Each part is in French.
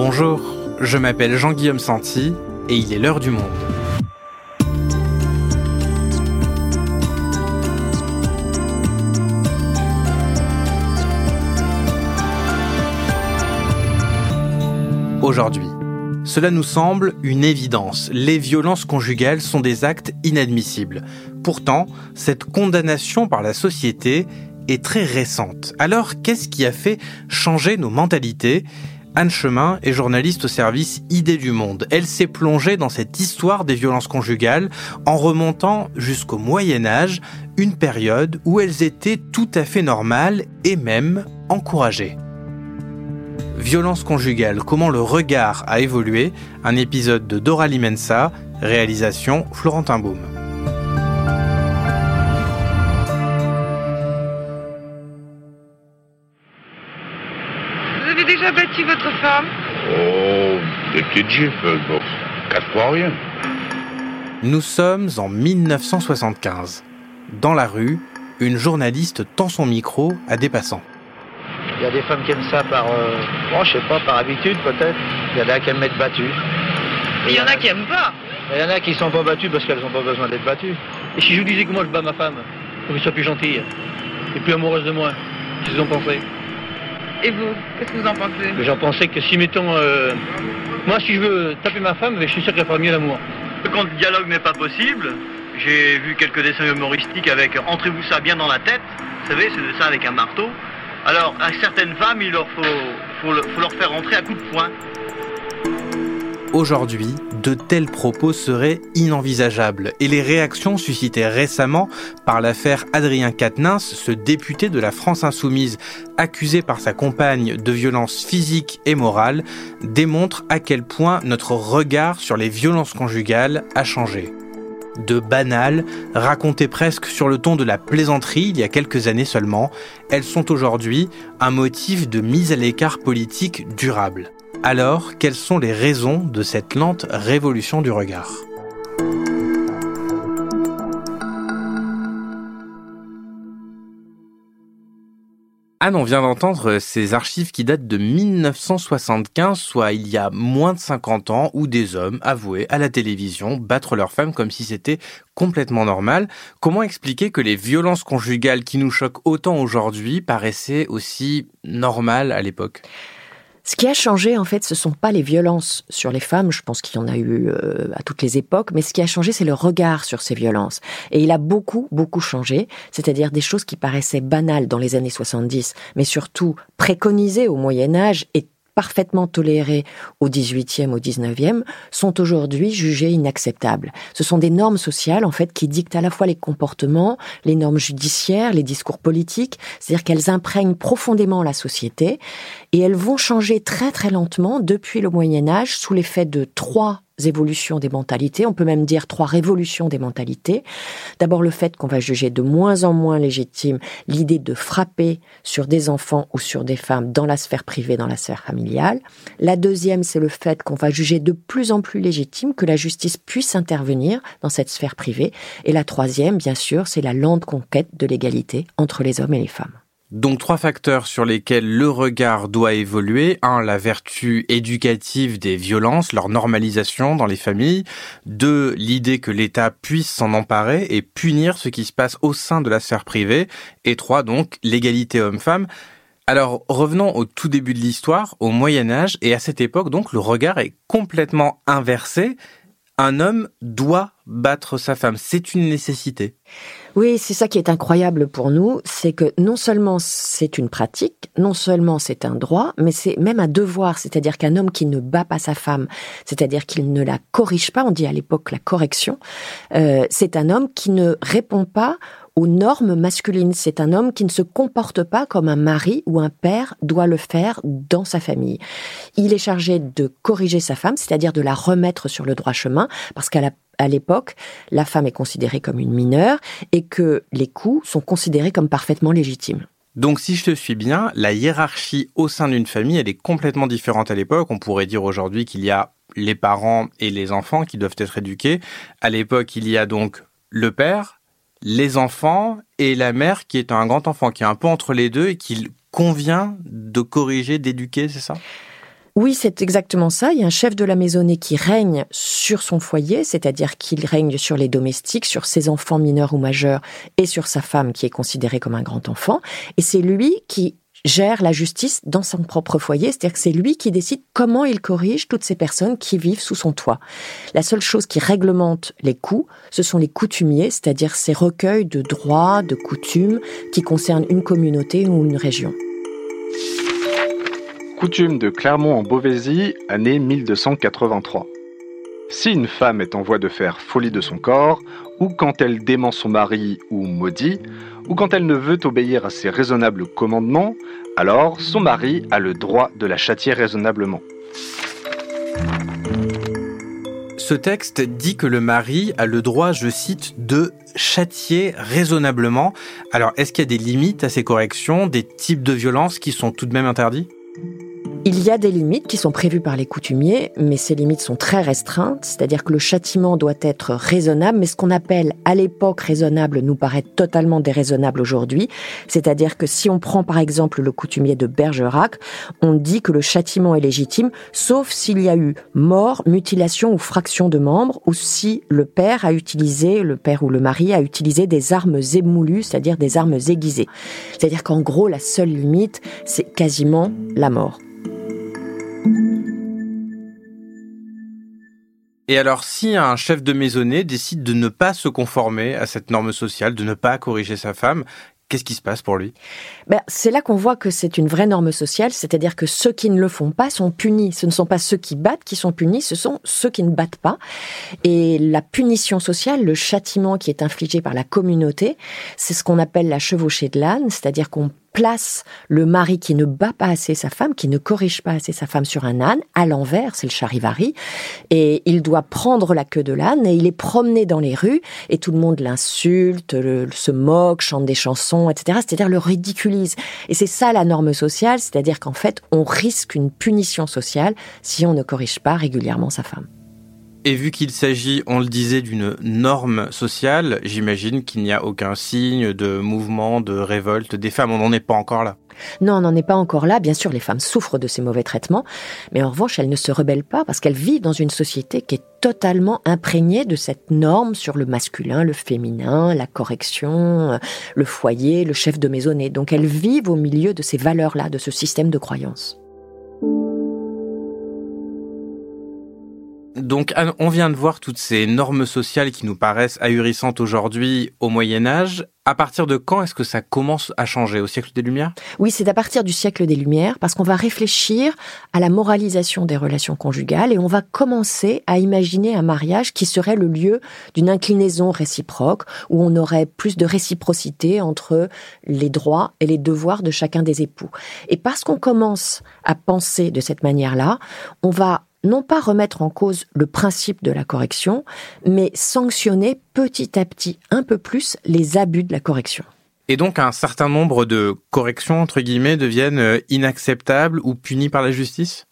Bonjour, je m'appelle Jean-Guillaume Santi et il est l'heure du monde. Aujourd'hui, cela nous semble une évidence. Les violences conjugales sont des actes inadmissibles. Pourtant, cette condamnation par la société est très récente. Alors, qu'est-ce qui a fait changer nos mentalités? Anne Chemin est journaliste au service Idées du Monde. Elle s'est plongée dans cette histoire des violences conjugales en remontant jusqu'au Moyen Âge, une période où elles étaient tout à fait normales et même encouragées. Violence conjugale, comment le regard a évolué, un épisode de Dora Limensa, réalisation Florentin Baum. Votre femme Oh, des petites gifles, bon, casse fois rien. Nous sommes en 1975. Dans la rue, une journaliste tend son micro à des passants. Il y a des femmes qui aiment ça par, euh, bon, je sais pas, par habitude peut-être. Il y en a qui aiment être battues. Mais il y en a qui aiment pas. Il y en a qui sont pas battues parce qu'elles n'ont pas besoin d'être battues. Et si je vous disais que moi je bats ma femme, pour qu'elle soit plus gentille et plus amoureuse de moi, qu'est-ce que vous en pensez Et vous, qu'est-ce que vous en pensez J'en pensais que si, mettons, euh, moi si je veux taper ma femme, je suis sûr qu'elle fera mieux l'amour. Quand le dialogue n'est pas possible, j'ai vu quelques dessins humoristiques avec Entrez-vous ça bien dans la tête, vous savez, ce dessin avec un marteau. Alors, à certaines femmes, il leur faut, faut, le- faut leur faire rentrer à coups de poing. Aujourd'hui, de tels propos seraient inenvisageables et les réactions suscitées récemment par l'affaire Adrien Quatennens, ce député de la France insoumise accusé par sa compagne de violences physiques et morales, démontrent à quel point notre regard sur les violences conjugales a changé. De banales, racontées presque sur le ton de la plaisanterie il y a quelques années seulement, elles sont aujourd'hui un motif de mise à l'écart politique durable. Alors, quelles sont les raisons de cette lente révolution du regard? Anne, on vient d'entendre ces archives qui datent de 1975, soit il y a moins de 50 ans, où des hommes avouaient à la télévision battre leurs femmes comme si c'était complètement normal. Comment expliquer que les violences conjugales qui nous choquent autant aujourd'hui paraissaient aussi normales à l'époque? Ce qui a changé, en fait, ce sont pas les violences sur les femmes. Je pense qu'il y en a eu euh, à toutes les époques, mais ce qui a changé, c'est le regard sur ces violences. Et il a beaucoup, beaucoup changé. C'est-à-dire des choses qui paraissaient banales dans les années 70, mais surtout préconisées au Moyen Âge et parfaitement tolérées au 18e, au 19e, sont aujourd'hui jugées inacceptables. Ce sont des normes sociales, en fait, qui dictent à la fois les comportements, les normes judiciaires, les discours politiques, c'est-à-dire qu'elles imprègnent profondément la société et elles vont changer très très lentement depuis le Moyen Âge sous l'effet de trois évolutions des mentalités, on peut même dire trois révolutions des mentalités. D'abord le fait qu'on va juger de moins en moins légitime l'idée de frapper sur des enfants ou sur des femmes dans la sphère privée, dans la sphère familiale. La deuxième, c'est le fait qu'on va juger de plus en plus légitime que la justice puisse intervenir dans cette sphère privée. Et la troisième, bien sûr, c'est la lente conquête de l'égalité entre les hommes et les femmes. Donc trois facteurs sur lesquels le regard doit évoluer. Un, la vertu éducative des violences, leur normalisation dans les familles. Deux, l'idée que l'État puisse s'en emparer et punir ce qui se passe au sein de la sphère privée. Et trois, donc, l'égalité homme-femme. Alors revenons au tout début de l'histoire, au Moyen Âge, et à cette époque, donc, le regard est complètement inversé. Un homme doit battre sa femme, c'est une nécessité. Oui, c'est ça qui est incroyable pour nous, c'est que non seulement c'est une pratique, non seulement c'est un droit, mais c'est même un devoir, c'est-à-dire qu'un homme qui ne bat pas sa femme, c'est-à-dire qu'il ne la corrige pas, on dit à l'époque la correction, euh, c'est un homme qui ne répond pas aux normes masculines. C'est un homme qui ne se comporte pas comme un mari ou un père doit le faire dans sa famille. Il est chargé de corriger sa femme, c'est-à-dire de la remettre sur le droit chemin, parce qu'à l'époque, la femme est considérée comme une mineure et que les coups sont considérés comme parfaitement légitimes. Donc si je te suis bien, la hiérarchie au sein d'une famille, elle est complètement différente à l'époque. On pourrait dire aujourd'hui qu'il y a les parents et les enfants qui doivent être éduqués. À l'époque, il y a donc le père, les enfants et la mère qui est un grand enfant, qui est un peu entre les deux et qu'il convient de corriger, d'éduquer, c'est ça? Oui, c'est exactement ça. Il y a un chef de la maisonnée qui règne sur son foyer, c'est-à-dire qu'il règne sur les domestiques, sur ses enfants mineurs ou majeurs et sur sa femme qui est considérée comme un grand enfant. Et c'est lui qui gère la justice dans son propre foyer, c'est-à-dire que c'est lui qui décide comment il corrige toutes ces personnes qui vivent sous son toit. La seule chose qui réglemente les coups, ce sont les coutumiers, c'est-à-dire ces recueils de droits, de coutumes qui concernent une communauté ou une région. Coutume de Clermont en Beauvaisis, année 1283. Si une femme est en voie de faire folie de son corps, ou quand elle dément son mari ou maudit, ou quand elle ne veut obéir à ses raisonnables commandements, alors son mari a le droit de la châtier raisonnablement. Ce texte dit que le mari a le droit, je cite, de châtier raisonnablement. Alors, est-ce qu'il y a des limites à ces corrections, des types de violences qui sont tout de même interdits il y a des limites qui sont prévues par les coutumiers, mais ces limites sont très restreintes, c'est-à-dire que le châtiment doit être raisonnable, mais ce qu'on appelle à l'époque raisonnable nous paraît totalement déraisonnable aujourd'hui, c'est-à-dire que si on prend par exemple le coutumier de Bergerac, on dit que le châtiment est légitime, sauf s'il y a eu mort, mutilation ou fraction de membres, ou si le père a utilisé, le père ou le mari a utilisé des armes émoulues, c'est-à-dire des armes aiguisées. C'est-à-dire qu'en gros, la seule limite, c'est quasiment la mort. Et alors, si un chef de maisonnée décide de ne pas se conformer à cette norme sociale, de ne pas corriger sa femme, Qu'est-ce qui se passe pour lui? Ben, C'est là qu'on voit que c'est une vraie norme sociale, c'est-à-dire que ceux qui ne le font pas sont punis. Ce ne sont pas ceux qui battent qui sont punis, ce sont ceux qui ne battent pas. Et la punition sociale, le châtiment qui est infligé par la communauté, c'est ce qu'on appelle la chevauchée de l'âne, c'est-à-dire qu'on place le mari qui ne bat pas assez sa femme, qui ne corrige pas assez sa femme sur un âne, à l'envers, c'est le charivari, et il doit prendre la queue de l'âne et il est promené dans les rues et tout le monde l'insulte, se moque, chante des chansons, etc. C'est-à-dire le ridiculise. Et c'est ça la norme sociale, c'est-à-dire qu'en fait, on risque une punition sociale si on ne corrige pas régulièrement sa femme. Et vu qu'il s'agit, on le disait, d'une norme sociale, j'imagine qu'il n'y a aucun signe de mouvement, de révolte des femmes. On n'en est pas encore là. Non, on n'en est pas encore là. Bien sûr, les femmes souffrent de ces mauvais traitements, mais en revanche, elles ne se rebellent pas parce qu'elles vivent dans une société qui est totalement imprégnée de cette norme sur le masculin, le féminin, la correction, le foyer, le chef de maisonnée. Donc elles vivent au milieu de ces valeurs-là, de ce système de croyances. Donc, on vient de voir toutes ces normes sociales qui nous paraissent ahurissantes aujourd'hui au Moyen Âge. À partir de quand est-ce que ça commence à changer? Au siècle des Lumières? Oui, c'est à partir du siècle des Lumières, parce qu'on va réfléchir à la moralisation des relations conjugales et on va commencer à imaginer un mariage qui serait le lieu d'une inclinaison réciproque, où on aurait plus de réciprocité entre les droits et les devoirs de chacun des époux. Et parce qu'on commence à penser de cette manière-là, on va non pas remettre en cause le principe de la correction, mais sanctionner petit à petit un peu plus les abus de la correction. Et donc un certain nombre de corrections, entre guillemets, deviennent euh, inacceptables ou punies par la justice?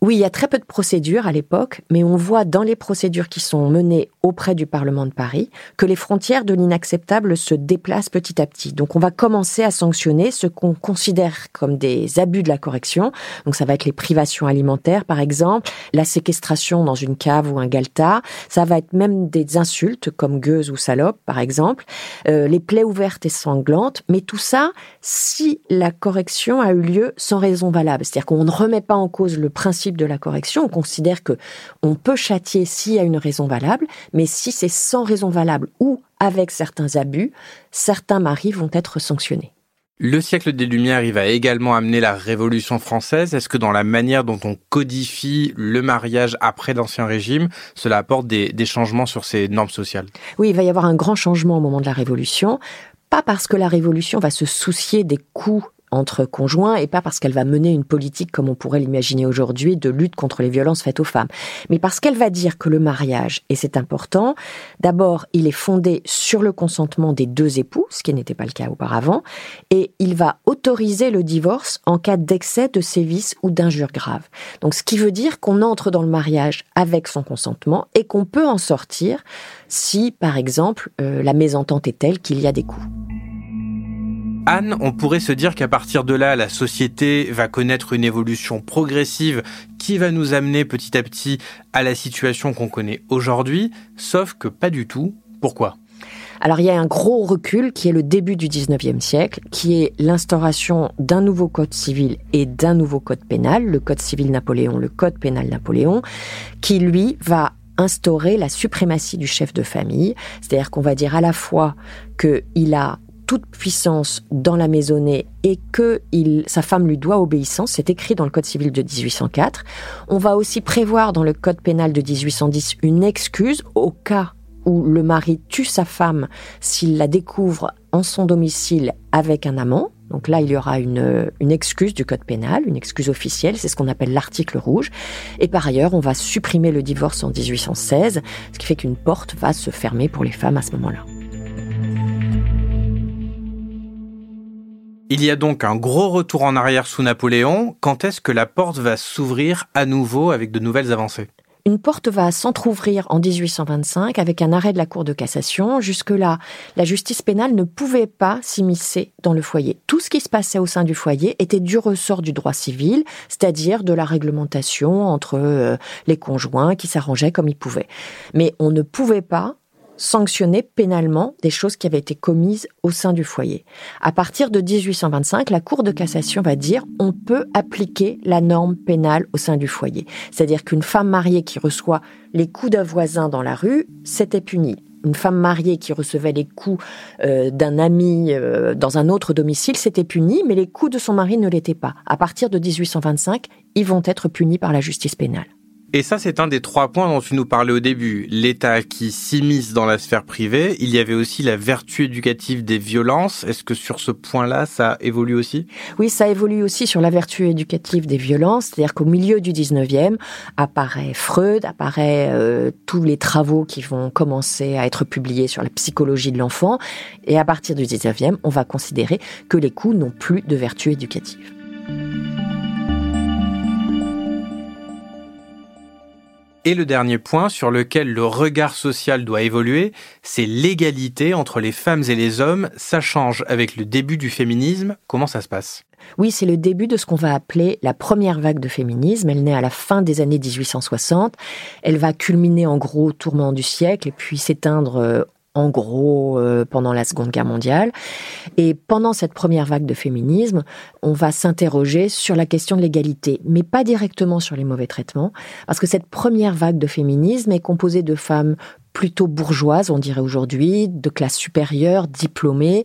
Oui, il y a très peu de procédures à l'époque, mais on voit dans les procédures qui sont menées auprès du Parlement de Paris que les frontières de l'inacceptable se déplacent petit à petit. Donc on va commencer à sanctionner ce qu'on considère comme des abus de la correction. Donc ça va être les privations alimentaires par exemple, la séquestration dans une cave ou un galta, ça va être même des insultes comme gueuse ou salope par exemple, euh, les plaies ouvertes et sanglantes, mais tout ça si la correction a eu lieu sans raison valable. C'est-à-dire qu'on ne remet pas en cause le principe de la correction. On considère que on peut châtier s'il y a une raison valable, mais si c'est sans raison valable ou avec certains abus, certains maris vont être sanctionnés. Le siècle des Lumières, il va également amener la Révolution française. Est-ce que dans la manière dont on codifie le mariage après l'Ancien Régime, cela apporte des, des changements sur ces normes sociales? Oui, il va y avoir un grand changement au moment de la Révolution pas parce que la Révolution va se soucier des coûts entre conjoints et pas parce qu'elle va mener une politique comme on pourrait l'imaginer aujourd'hui de lutte contre les violences faites aux femmes, mais parce qu'elle va dire que le mariage, et c'est important, d'abord il est fondé sur le consentement des deux époux, ce qui n'était pas le cas auparavant, et il va autoriser le divorce en cas d'excès de sévices ou d'injures graves. Donc ce qui veut dire qu'on entre dans le mariage avec son consentement et qu'on peut en sortir si, par exemple, euh, la mésentente est telle qu'il y a des coups. Anne, on pourrait se dire qu'à partir de là, la société va connaître une évolution progressive qui va nous amener petit à petit à la situation qu'on connaît aujourd'hui, sauf que pas du tout. Pourquoi? Alors il y a un gros recul qui est le début du 19e siècle, qui est l'instauration d'un nouveau code civil et d'un nouveau code pénal, le code civil Napoléon, le code pénal Napoléon, qui lui va instaurer la suprématie du chef de famille, c'est-à-dire qu'on va dire à la fois qu'il a toute puissance dans la maisonnée et que sa femme lui doit obéissance. C'est écrit dans le Code civil de 1804. On va aussi prévoir dans le Code pénal de 1810 une excuse au cas où le mari tue sa femme s'il la découvre en son domicile avec un amant. Donc là, il y aura une excuse du code pénal, une excuse officielle, c'est ce qu'on appelle l'article rouge. Et par ailleurs, on va supprimer le divorce en 1816, ce qui fait qu'une porte va se fermer pour les femmes à ce moment-là. Il y a donc un gros retour en arrière sous Napoléon. Quand est-ce que la porte va s'ouvrir à nouveau avec de nouvelles avancées? Une porte va s'entr'ouvrir en 1825 avec un arrêt de la Cour de cassation. Jusque-là, la justice pénale ne pouvait pas s'immiscer dans le foyer. Tout ce qui se passait au sein du foyer était du ressort du droit civil, c'est-à-dire de la réglementation entre euh, les conjoints qui s'arrangeaient comme ils pouvaient. Mais on ne pouvait pas sanctionner pénalement des choses qui avaient été commises au sein du foyer. À partir de 1825, la Cour de cassation va dire on peut appliquer la norme pénale au sein du foyer. C'est-à-dire qu'une femme mariée qui reçoit les coups d'un voisin dans la rue, c'était puni. Une femme mariée qui recevait les coups euh, d'un ami euh, dans un autre domicile, c'était puni, mais les coups de son mari ne l'étaient pas. À partir de 1825, ils vont être punis par la justice pénale. Et ça, c'est un des trois points dont tu nous parlais au début. L'État qui s'immisce dans la sphère privée. Il y avait aussi la vertu éducative des violences. Est-ce que sur ce point-là, ça évolue aussi? Oui, ça évolue aussi sur la vertu éducative des violences. C'est-à-dire qu'au milieu du 19e, apparaît Freud, apparaît euh, tous les travaux qui vont commencer à être publiés sur la psychologie de l'enfant. Et à partir du 19e, on va considérer que les coups n'ont plus de vertu éducative. Et le dernier point sur lequel le regard social doit évoluer, c'est l'égalité entre les femmes et les hommes. Ça change avec le début du féminisme. Comment ça se passe? Oui, c'est le début de ce qu'on va appeler la première vague de féminisme. Elle naît à la fin des années 1860. Elle va culminer en gros au tourment du siècle et puis s'éteindre euh, en gros euh, pendant la Seconde Guerre mondiale. Et pendant cette première vague de féminisme, on va s'interroger sur la question de l'égalité, mais pas directement sur les mauvais traitements, parce que cette première vague de féminisme est composée de femmes plutôt bourgeoises, on dirait aujourd'hui, de classe supérieure, diplômées,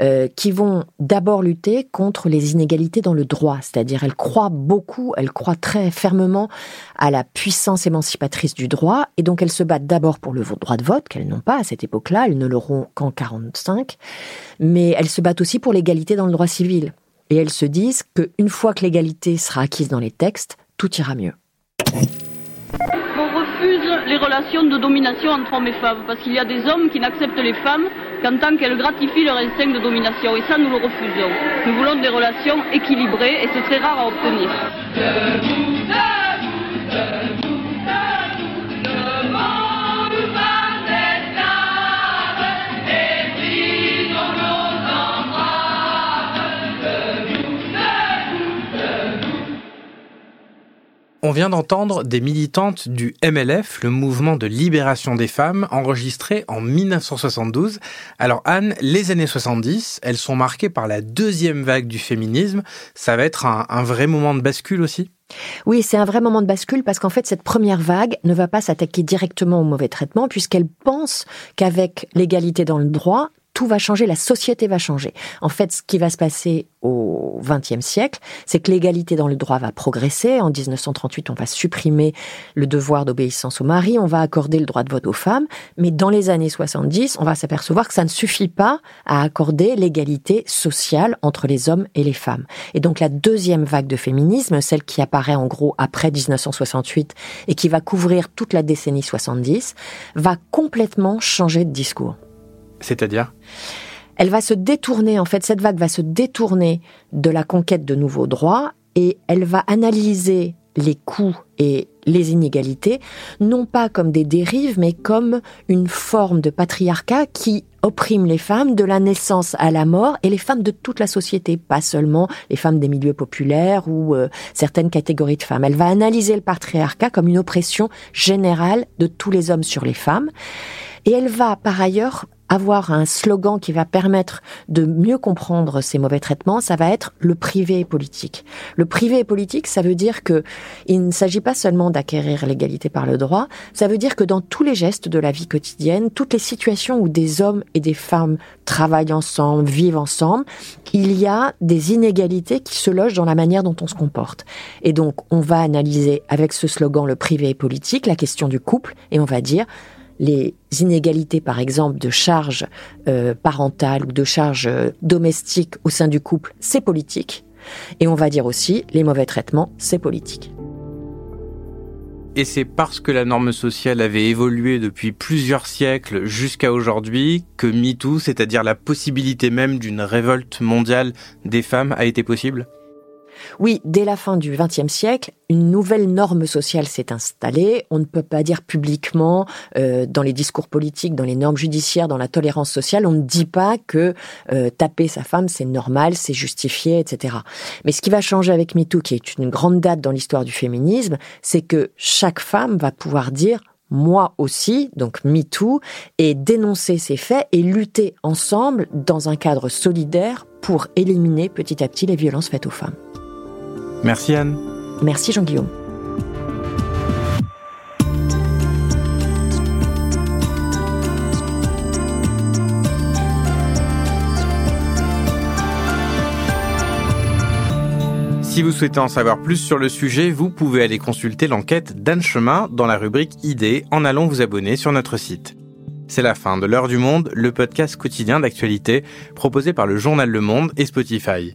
euh, qui vont d'abord lutter contre les inégalités dans le droit. C'est-à-dire, elles croient beaucoup, elles croient très fermement à la puissance émancipatrice du droit, et donc elles se battent d'abord pour le droit de vote, qu'elles n'ont pas à cette époque-là, elles ne l'auront qu'en 45, mais elles se battent aussi pour l'égalité dans le droit civil. Et elles se disent qu'une fois que l'égalité sera acquise dans les textes, tout ira mieux les relations de domination entre hommes et femmes, parce qu'il y a des hommes qui n'acceptent les femmes qu'en tant qu'elles gratifient leur instinct de domination, et ça nous le refusons. Nous voulons des relations équilibrées, et c'est très rare à obtenir. On vient d'entendre des militantes du MLF, le mouvement de libération des femmes, enregistré en 1972. Alors Anne, les années 70, elles sont marquées par la deuxième vague du féminisme. Ça va être un, un vrai moment de bascule aussi? Oui, c'est un vrai moment de bascule parce qu'en fait, cette première vague ne va pas s'attaquer directement au mauvais traitement puisqu'elle pense qu'avec l'égalité dans le droit, tout va changer, la société va changer. En fait, ce qui va se passer au XXe siècle, c'est que l'égalité dans le droit va progresser. En 1938, on va supprimer le devoir d'obéissance au mari, on va accorder le droit de vote aux femmes, mais dans les années 70, on va s'apercevoir que ça ne suffit pas à accorder l'égalité sociale entre les hommes et les femmes. Et donc la deuxième vague de féminisme, celle qui apparaît en gros après 1968 et qui va couvrir toute la décennie 70, va complètement changer de discours. C'est-à-dire Elle va se détourner, en fait, cette vague va se détourner de la conquête de nouveaux droits et elle va analyser les coûts et les inégalités, non pas comme des dérives, mais comme une forme de patriarcat qui opprime les femmes de la naissance à la mort et les femmes de toute la société, pas seulement les femmes des milieux populaires ou euh, certaines catégories de femmes. Elle va analyser le patriarcat comme une oppression générale de tous les hommes sur les femmes et elle va par ailleurs avoir un slogan qui va permettre de mieux comprendre ces mauvais traitements, ça va être le privé politique. Le privé politique, ça veut dire que il ne s'agit pas seulement d'acquérir l'égalité par le droit, ça veut dire que dans tous les gestes de la vie quotidienne, toutes les situations où des hommes et des femmes travaillent ensemble, vivent ensemble, il y a des inégalités qui se logent dans la manière dont on se comporte. Et donc, on va analyser avec ce slogan le privé politique, la question du couple, et on va dire les inégalités, par exemple, de charges euh, parentales ou de charges euh, domestiques au sein du couple, c'est politique. Et on va dire aussi, les mauvais traitements, c'est politique. Et c'est parce que la norme sociale avait évolué depuis plusieurs siècles jusqu'à aujourd'hui que MeToo, c'est-à-dire la possibilité même d'une révolte mondiale des femmes, a été possible? Oui, dès la fin du XXe siècle, une nouvelle norme sociale s'est installée. On ne peut pas dire publiquement, euh, dans les discours politiques, dans les normes judiciaires, dans la tolérance sociale, on ne dit pas que euh, taper sa femme, c'est normal, c'est justifié, etc. Mais ce qui va changer avec MeToo, qui est une grande date dans l'histoire du féminisme, c'est que chaque femme va pouvoir dire moi aussi, donc MeToo, et dénoncer ces faits et lutter ensemble dans un cadre solidaire pour éliminer petit à petit les violences faites aux femmes. Merci Anne. Merci Jean-Guillaume. Si vous souhaitez en savoir plus sur le sujet, vous pouvez aller consulter l'enquête d'Anne Chemin dans la rubrique Idées en allant vous abonner sur notre site. C'est la fin de L'heure du monde, le podcast quotidien d'actualité proposé par le journal Le Monde et Spotify.